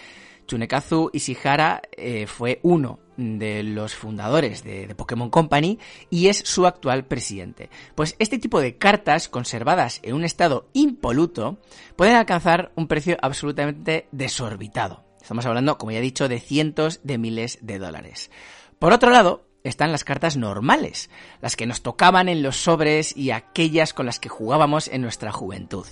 Tsunekazu Ishihara eh, fue uno de los fundadores de, Pokémon Company y es su actual presidente. Pues este tipo de cartas conservadas en un estado impoluto pueden alcanzar un precio absolutamente desorbitado. Estamos hablando, como ya he dicho, de cientos de miles de dólares. Por otro lado, están las cartas normales, las que nos tocaban en los sobres y aquellas con las que jugábamos en nuestra juventud.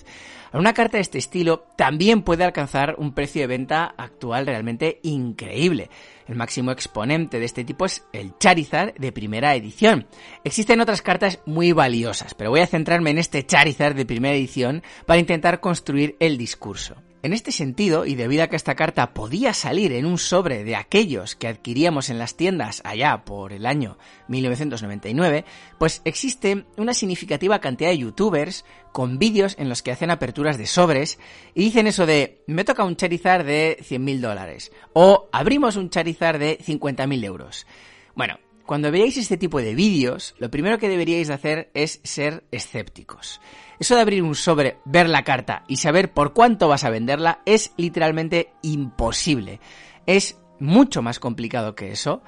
Una carta de este estilo también puede alcanzar un precio de venta actual realmente increíble. El máximo exponente de este tipo es el Charizard de primera edición. Existen otras cartas muy valiosas, pero voy a centrarme en este Charizard de primera edición para intentar construir el discurso. En este sentido, y debido a que esta carta podía salir en un sobre de aquellos que adquiríamos en las tiendas allá por el año 1999, pues existe una significativa cantidad de youtubers con vídeos en los que hacen aperturas de sobres y dicen eso de me toca un Charizard de 100.000 dólares o abrimos un Charizard de 50.000 euros. Bueno, cuando veáis este tipo de vídeos, lo primero que deberíais hacer es ser escépticos. Eso de abrir un sobre, ver la carta y saber por cuánto vas a venderla es literalmente imposible. Es mucho más complicado que eso.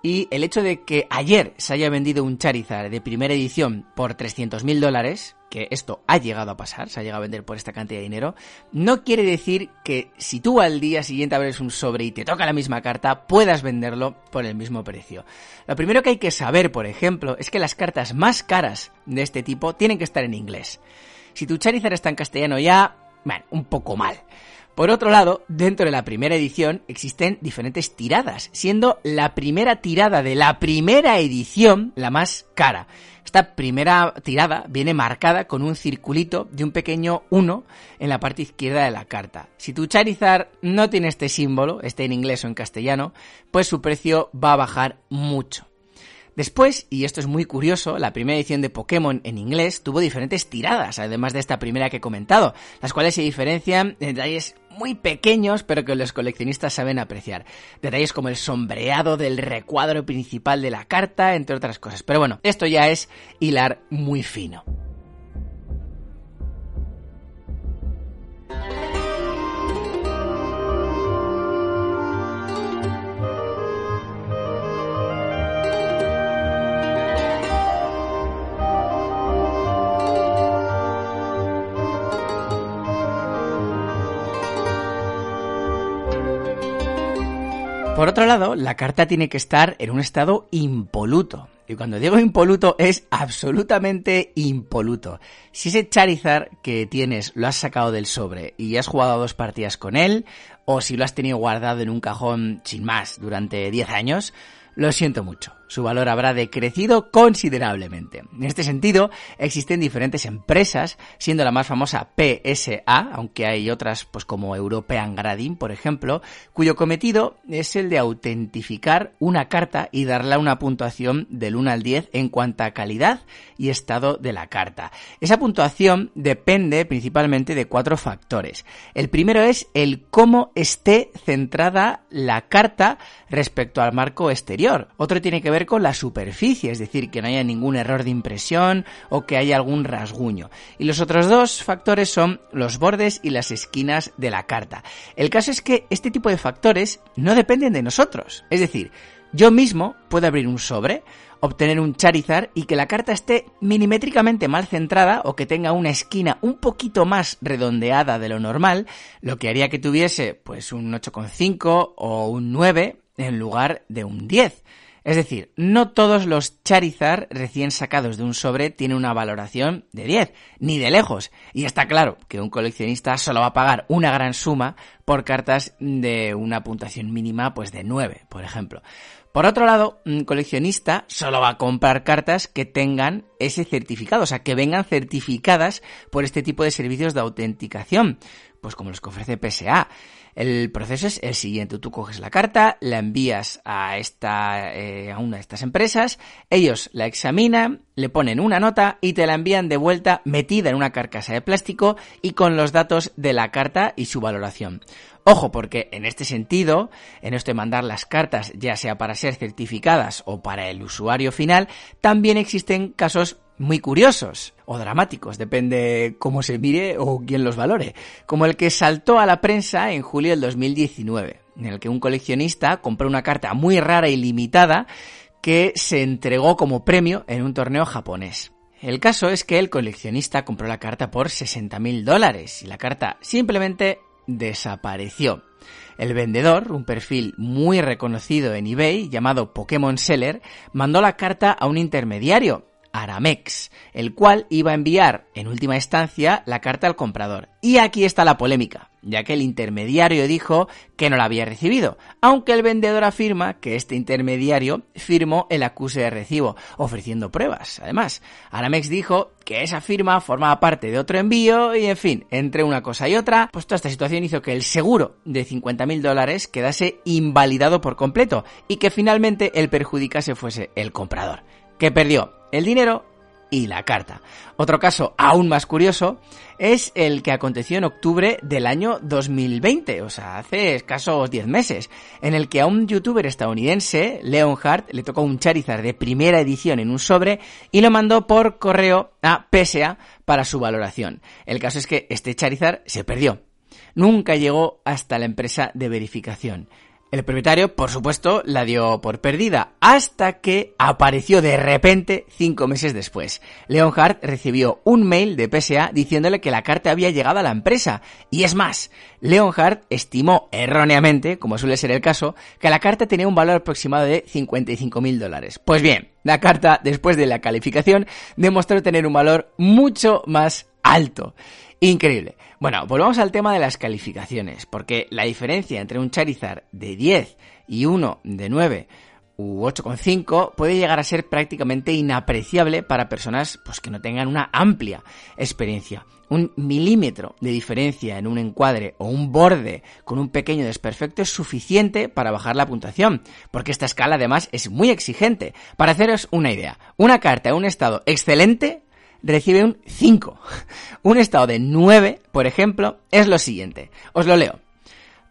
Y el hecho de que ayer se haya vendido un Charizard de primera edición por 300.000 dólares, que esto ha llegado a pasar, se ha llegado a vender por esta cantidad de dinero, no quiere decir que si tú al día siguiente abres un sobre y te toca la misma carta, puedas venderlo por el mismo precio. Lo primero que hay que saber, por ejemplo, es que las cartas más caras de este tipo tienen que estar en inglés. Si tu Charizard está en castellano ya, bueno, un poco mal. Por otro lado, dentro de la primera edición existen diferentes tiradas, siendo la primera tirada de la primera edición la más cara. Esta primera tirada viene marcada con un circulito de un pequeño 1 en la parte izquierda de la carta. Si tu Charizard no tiene este símbolo, esté en inglés o en castellano, pues su precio va a bajar mucho. Después, y esto es muy curioso, la primera edición de Pokémon en inglés tuvo diferentes tiradas, además de esta primera que he comentado, las cuales se diferencian en detalles muy pequeños, pero que los coleccionistas saben apreciar. Detalles como el sombreado del recuadro principal de la carta, entre otras cosas. Pero bueno, esto ya es hilar muy fino. Por otro lado, la carta tiene que estar en un estado impoluto. Y cuando digo impoluto es absolutamente impoluto. Si ese Charizard que tienes lo has sacado del sobre y has jugado dos partidas con él, o si lo has tenido guardado en un cajón sin más durante 10 años, lo siento mucho su valor habrá decrecido considerablemente. En este sentido, existen diferentes empresas, siendo la más famosa PSA, aunque hay otras pues como European Grading, por ejemplo, cuyo cometido es el de autentificar una carta y darle una puntuación del 1 al 10 en cuanto a calidad y estado de la carta. Esa puntuación depende principalmente de cuatro factores. El primero es el cómo esté centrada la carta respecto al marco exterior. Otro tiene que ver con la superficie, es decir, que no haya ningún error de impresión o que haya algún rasguño. Y los otros dos factores son los bordes y las esquinas de la carta. El caso es que este tipo de factores no dependen de nosotros. Es decir, yo mismo puedo abrir un sobre, obtener un Charizard y que la carta esté milimétricamente mal centrada o que tenga una esquina un poquito más redondeada de lo normal, lo que haría que tuviese pues un 8,5 o un 9 en lugar de un 10. Es decir, no todos los Charizard recién sacados de un sobre tienen una valoración de 10, ni de lejos. Y está claro que un coleccionista solo va a pagar una gran suma por cartas de una puntuación mínima pues de 9, por ejemplo. Por otro lado, un coleccionista solo va a comprar cartas que tengan ese certificado, o sea, que vengan certificadas por este tipo de servicios de autenticación, pues como los que ofrece PSA. El proceso es el siguiente. Tú coges la carta, la envías a esta, eh, a una de estas empresas, ellos la examinan, le ponen una nota y te la envían de vuelta metida en una carcasa de plástico y con los datos de la carta y su valoración. Ojo, porque en este sentido, en esto de mandar las cartas, ya sea para ser certificadas o para el usuario final, también existen casos muy curiosos o dramáticos, depende cómo se mire o quién los valore, como el que saltó a la prensa en julio del 2019, en el que un coleccionista compró una carta muy rara y limitada que se entregó como premio en un torneo japonés. El caso es que el coleccionista compró la carta por 60.000 dólares y la carta simplemente desapareció. El vendedor, un perfil muy reconocido en eBay llamado Pokémon Seller, mandó la carta a un intermediario Aramex, el cual iba a enviar en última instancia la carta al comprador. Y aquí está la polémica, ya que el intermediario dijo que no la había recibido, aunque el vendedor afirma que este intermediario firmó el acuse de recibo, ofreciendo pruebas. Además, Aramex dijo que esa firma formaba parte de otro envío y, en fin, entre una cosa y otra, pues toda esta situación hizo que el seguro de 50.000 dólares quedase invalidado por completo y que finalmente el perjudicase fuese el comprador, que perdió el dinero y la carta. Otro caso aún más curioso es el que aconteció en octubre del año 2020, o sea, hace escasos 10 meses, en el que a un youtuber estadounidense, Leon Hart, le tocó un Charizard de primera edición en un sobre y lo mandó por correo a PSA para su valoración. El caso es que este Charizard se perdió. Nunca llegó hasta la empresa de verificación. El propietario, por supuesto, la dio por perdida, hasta que apareció de repente cinco meses después. Leonhardt recibió un mail de PSA diciéndole que la carta había llegado a la empresa. Y es más, Leonhardt estimó erróneamente, como suele ser el caso, que la carta tenía un valor aproximado de 55 mil dólares. Pues bien, la carta, después de la calificación, demostró tener un valor mucho más alto. Increíble. Bueno, volvamos al tema de las calificaciones, porque la diferencia entre un Charizard de 10 y uno de 9 u 8,5 puede llegar a ser prácticamente inapreciable para personas pues, que no tengan una amplia experiencia. Un milímetro de diferencia en un encuadre o un borde con un pequeño desperfecto es suficiente para bajar la puntuación, porque esta escala además es muy exigente. Para haceros una idea, una carta en un estado excelente recibe un 5. Un estado de 9, por ejemplo, es lo siguiente. Os lo leo.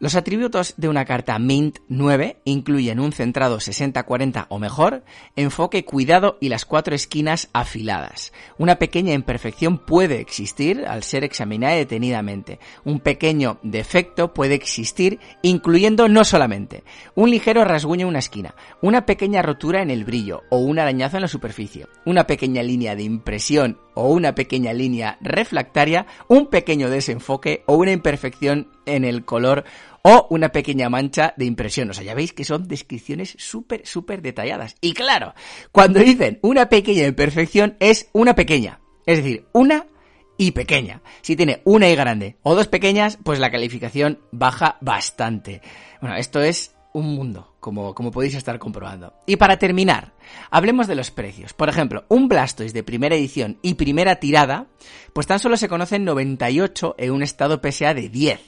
Los atributos de una carta Mint 9 incluyen un centrado 60-40 o mejor, enfoque, cuidado y las cuatro esquinas afiladas. Una pequeña imperfección puede existir al ser examinada detenidamente. Un pequeño defecto puede existir incluyendo no solamente un ligero rasguño en una esquina, una pequeña rotura en el brillo o un arañazo en la superficie, una pequeña línea de impresión o una pequeña línea refractaria, un pequeño desenfoque o una imperfección en el color o una pequeña mancha de impresión. O sea, ya veis que son descripciones súper, súper detalladas. Y claro, cuando dicen una pequeña imperfección es una pequeña. Es decir, una y pequeña. Si tiene una y grande o dos pequeñas, pues la calificación baja bastante. Bueno, esto es un mundo, como, como podéis estar comprobando. Y para terminar, hablemos de los precios. Por ejemplo, un Blastoise de primera edición y primera tirada, pues tan solo se conocen 98 en un estado PSA de 10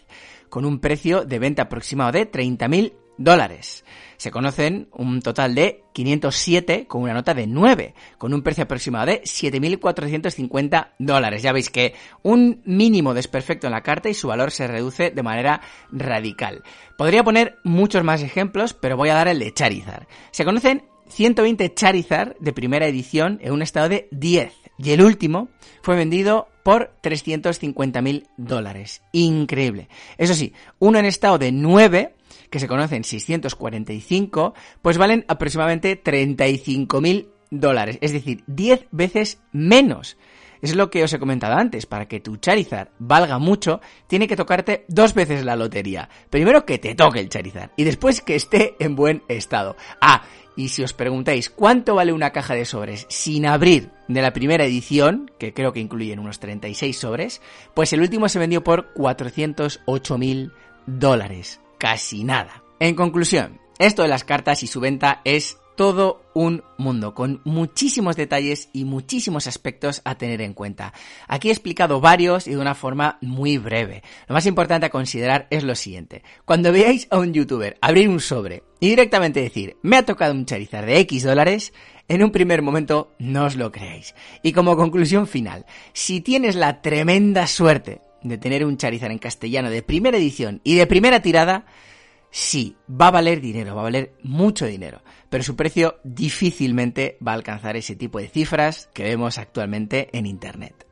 con un precio de venta aproximado de 30.000 dólares. Se conocen un total de 507 con una nota de 9, con un precio aproximado de 7.450 dólares. Ya veis que un mínimo desperfecto en la carta y su valor se reduce de manera radical. Podría poner muchos más ejemplos, pero voy a dar el de Charizard. Se conocen 120 Charizard de primera edición en un estado de 10 y el último fue vendido por 350.000 dólares. Increíble. Eso sí, uno en estado de 9, que se conocen 645, pues valen aproximadamente 35.000 dólares. Es decir, 10 veces menos. Es lo que os he comentado antes, para que tu Charizard valga mucho, tiene que tocarte dos veces la lotería. Primero que te toque el Charizard y después que esté en buen estado. Ah, y si os preguntáis cuánto vale una caja de sobres sin abrir de la primera edición, que creo que incluyen unos 36 sobres, pues el último se vendió por 408 mil dólares. Casi nada. En conclusión, esto de las cartas y su venta es todo un mundo con muchísimos detalles y muchísimos aspectos a tener en cuenta. Aquí he explicado varios y de una forma muy breve. Lo más importante a considerar es lo siguiente. Cuando veáis a un youtuber abrir un sobre y directamente decir, me ha tocado un Charizard de X dólares, en un primer momento no os lo creáis. Y como conclusión final, si tienes la tremenda suerte de tener un Charizard en castellano de primera edición y de primera tirada, sí, va a valer dinero, va a valer mucho dinero, pero su precio difícilmente va a alcanzar ese tipo de cifras que vemos actualmente en Internet.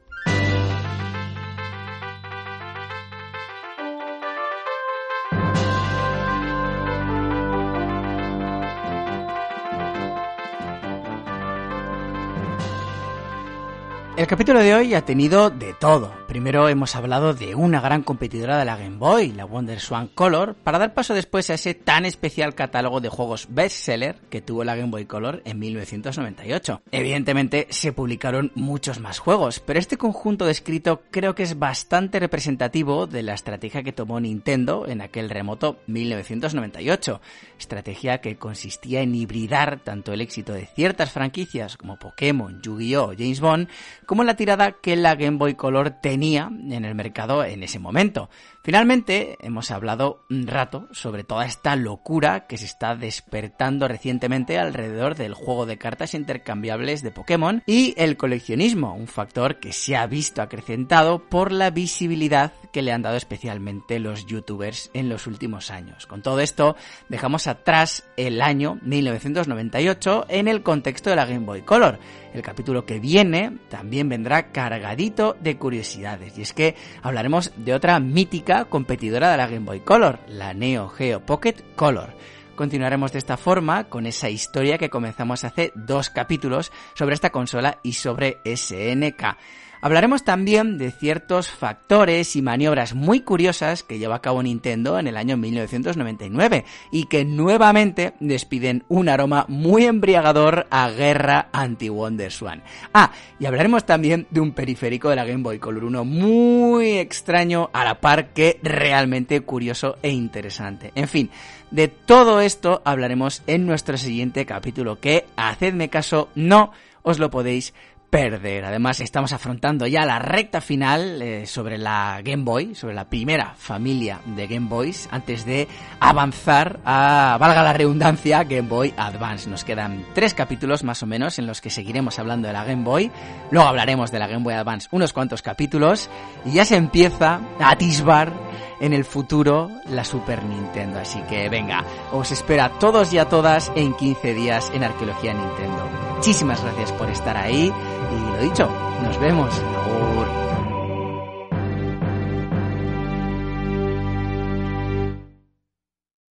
El capítulo de hoy ha tenido de todo. Primero hemos hablado de una gran competidora de la Game Boy, la Wonder Swan Color, para dar paso después a ese tan especial catálogo de juegos bestseller que tuvo la Game Boy Color en 1998. Evidentemente se publicaron muchos más juegos, pero este conjunto descrito creo que es bastante representativo de la estrategia que tomó Nintendo en aquel remoto 1998. Estrategia que consistía en hibridar tanto el éxito de ciertas franquicias como Pokémon, Yu-Gi-Oh! James Bond como la tirada que la Game Boy Color tenía en el mercado en ese momento. Finalmente, hemos hablado un rato sobre toda esta locura que se está despertando recientemente alrededor del juego de cartas intercambiables de Pokémon y el coleccionismo, un factor que se ha visto acrecentado por la visibilidad que le han dado especialmente los youtubers en los últimos años. Con todo esto, dejamos atrás el año 1998 en el contexto de la Game Boy Color. El capítulo que viene también vendrá cargadito de curiosidades y es que hablaremos de otra mítica competidora de la Game Boy Color, la Neo Geo Pocket Color. Continuaremos de esta forma con esa historia que comenzamos hace dos capítulos sobre esta consola y sobre SNK. Hablaremos también de ciertos factores y maniobras muy curiosas que lleva a cabo Nintendo en el año 1999 y que nuevamente despiden un aroma muy embriagador a guerra anti-WonderSwan. Ah, y hablaremos también de un periférico de la Game Boy Color 1 muy extraño a la par que realmente curioso e interesante. En fin, de todo esto hablaremos en nuestro siguiente capítulo que, hacedme caso, no os lo podéis perder. Además, estamos afrontando ya la recta final eh, sobre la Game Boy, sobre la primera familia de Game Boys, antes de avanzar a, valga la redundancia, Game Boy Advance. Nos quedan tres capítulos más o menos en los que seguiremos hablando de la Game Boy. Luego hablaremos de la Game Boy Advance unos cuantos capítulos y ya se empieza a atisbar en el futuro la Super Nintendo. Así que venga, os espera todos y a todas en 15 días en Arqueología Nintendo. Muchísimas gracias por estar ahí y lo dicho, nos vemos.